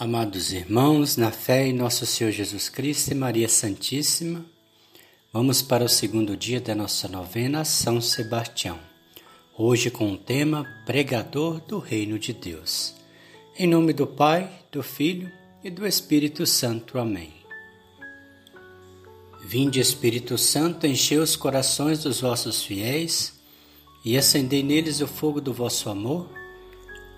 Amados irmãos, na fé em nosso Senhor Jesus Cristo e Maria Santíssima, vamos para o segundo dia da nossa novena São Sebastião. Hoje com o tema Pregador do Reino de Deus. Em nome do Pai, do Filho e do Espírito Santo. Amém. Vinde, Espírito Santo, enchei os corações dos vossos fiéis e acendei neles o fogo do vosso amor.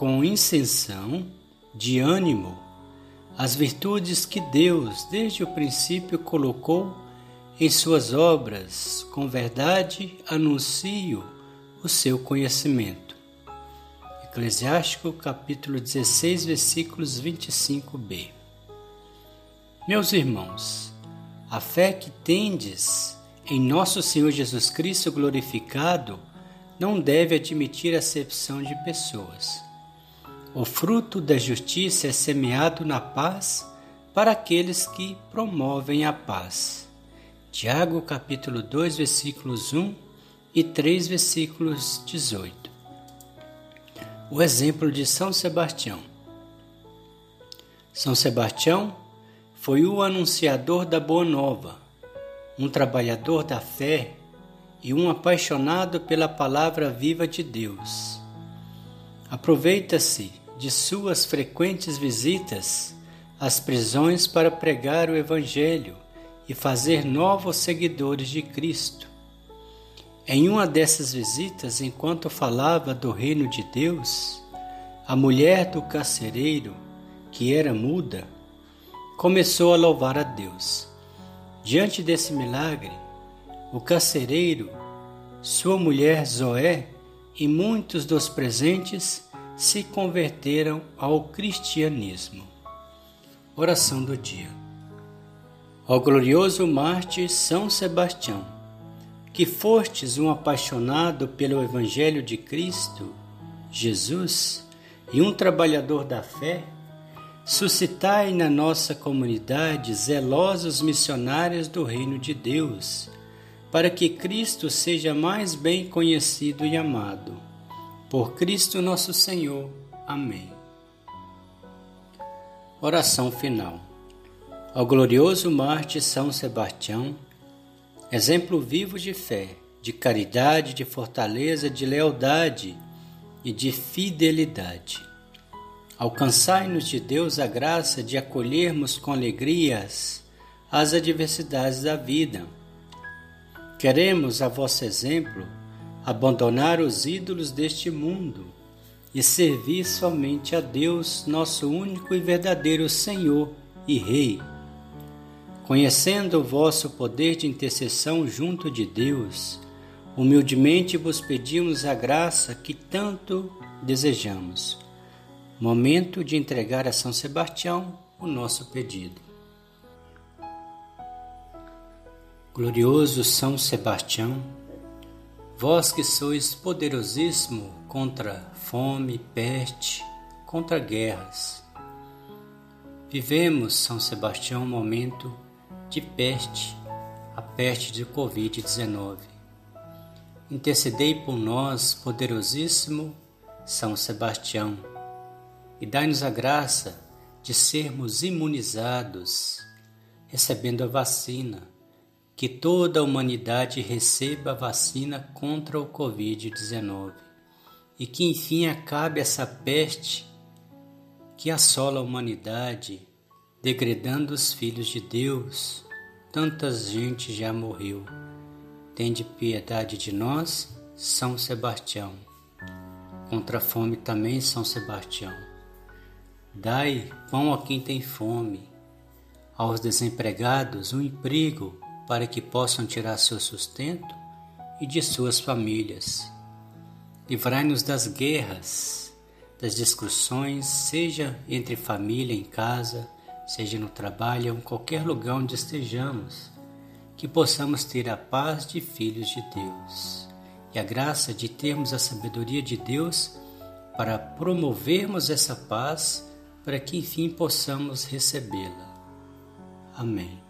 com incensão de ânimo as virtudes que Deus desde o princípio colocou em suas obras, com verdade anuncio o seu conhecimento. Eclesiástico capítulo 16, versículos 25b. Meus irmãos, a fé que tendes em nosso Senhor Jesus Cristo glorificado não deve admitir acepção de pessoas o fruto da justiça é semeado na paz para aqueles que promovem a paz. Tiago capítulo 2, versículos 1 e 3, versículos 18. O exemplo de São Sebastião. São Sebastião foi o anunciador da Boa Nova, um trabalhador da fé e um apaixonado pela palavra viva de Deus. Aproveita-se de suas frequentes visitas às prisões para pregar o Evangelho e fazer novos seguidores de Cristo. Em uma dessas visitas, enquanto falava do reino de Deus, a mulher do carcereiro, que era muda, começou a louvar a Deus. Diante desse milagre, o carcereiro, sua mulher Zoé e muitos dos presentes se converteram ao cristianismo. Oração do dia. Ó glorioso mártir São Sebastião, que fostes um apaixonado pelo Evangelho de Cristo, Jesus, e um trabalhador da fé, suscitai na nossa comunidade zelosos missionários do Reino de Deus, para que Cristo seja mais bem conhecido e amado por Cristo nosso Senhor. Amém. Oração final. Ao glorioso Marte São Sebastião, exemplo vivo de fé, de caridade, de fortaleza, de lealdade e de fidelidade. Alcançai-nos de Deus a graça de acolhermos com alegrias as adversidades da vida. Queremos, a vosso exemplo, abandonar os ídolos deste mundo e servir somente a Deus, nosso único e verdadeiro Senhor e Rei. Conhecendo o vosso poder de intercessão junto de Deus, humildemente vos pedimos a graça que tanto desejamos. Momento de entregar a São Sebastião o nosso pedido. Glorioso São Sebastião, Vós que sois poderosíssimo contra fome, peste, contra guerras. Vivemos, São Sebastião, um momento de peste, a peste de Covid-19. Intercedei por nós, poderosíssimo São Sebastião, e dai-nos a graça de sermos imunizados, recebendo a vacina que toda a humanidade receba a vacina contra o Covid-19 e que enfim acabe essa peste que assola a humanidade, degradando os filhos de Deus. Tanta gente já morreu. Tende piedade de nós, São Sebastião. Contra a fome também, São Sebastião. Dai pão a quem tem fome, aos desempregados um emprego para que possam tirar seu sustento e de suas famílias. Livrai-nos das guerras, das discussões, seja entre família, em casa, seja no trabalho, em qualquer lugar onde estejamos, que possamos ter a paz de filhos de Deus e a graça de termos a sabedoria de Deus para promovermos essa paz, para que enfim possamos recebê-la. Amém.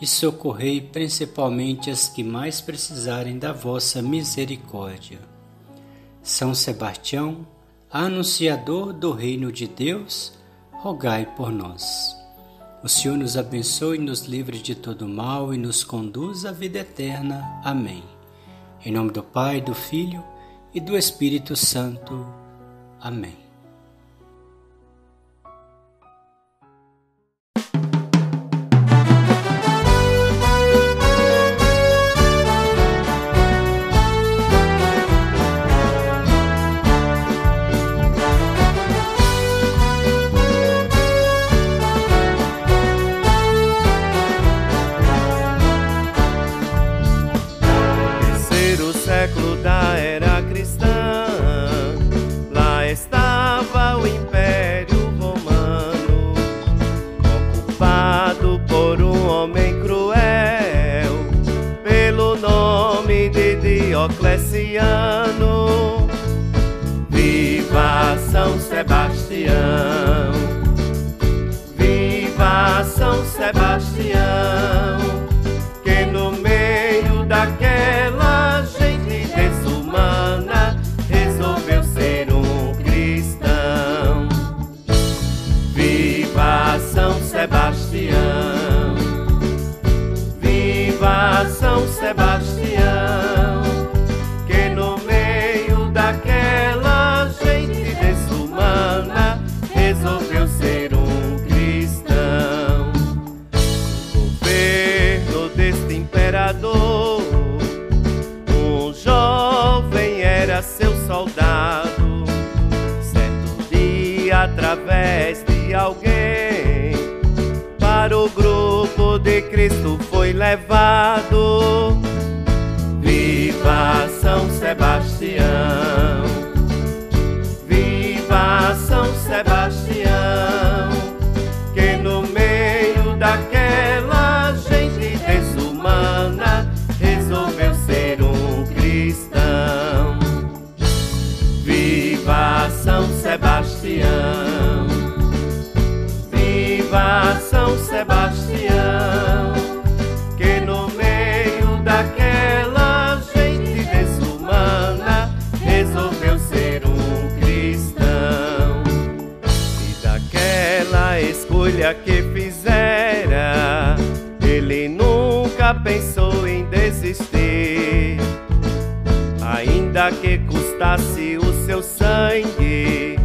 e socorrei principalmente as que mais precisarem da vossa misericórdia. São Sebastião, anunciador do reino de Deus, rogai por nós. O Senhor nos abençoe, nos livre de todo mal e nos conduz à vida eterna. Amém. Em nome do Pai, do Filho e do Espírito Santo. Amém. Sebastião! De Cristo foi levado. Viva São Sebastião! Viva São Sebastião! Que no meio daquela gente desumana resolveu ser um cristão. Viva São Sebastião! Ainda que custasse o seu sangue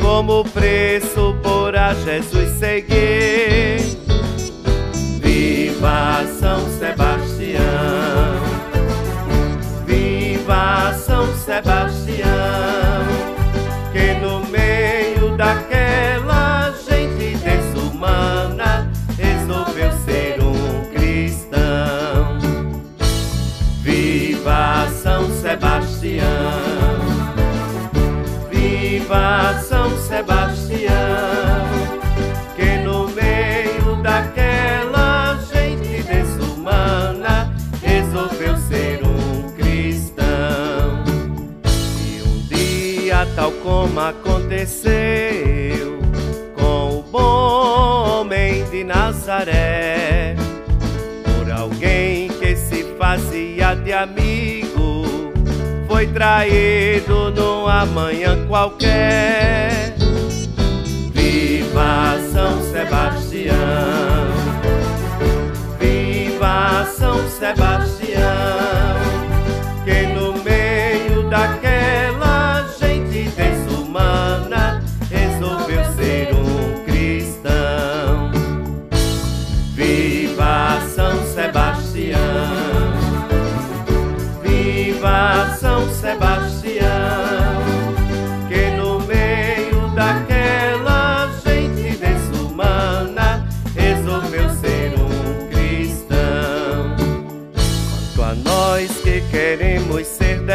como preço por a Jesus seguir. E um dia, tal como aconteceu com de Nazaré, por alguém que se fazia de amigo, foi traído numa manhã qualquer. Viva São Sebastião,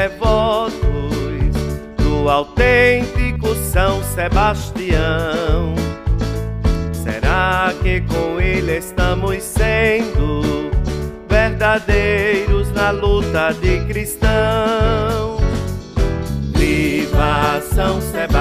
devotos do autêntico São Sebastião, será que com ele estamos sendo verdadeiros na luta de cristão? Viva São Sebastião!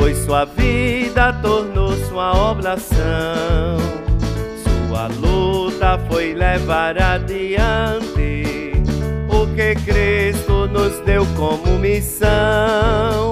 Pois sua vida tornou-se uma oblação. Sua luta foi levar adiante o que Cristo nos deu como missão.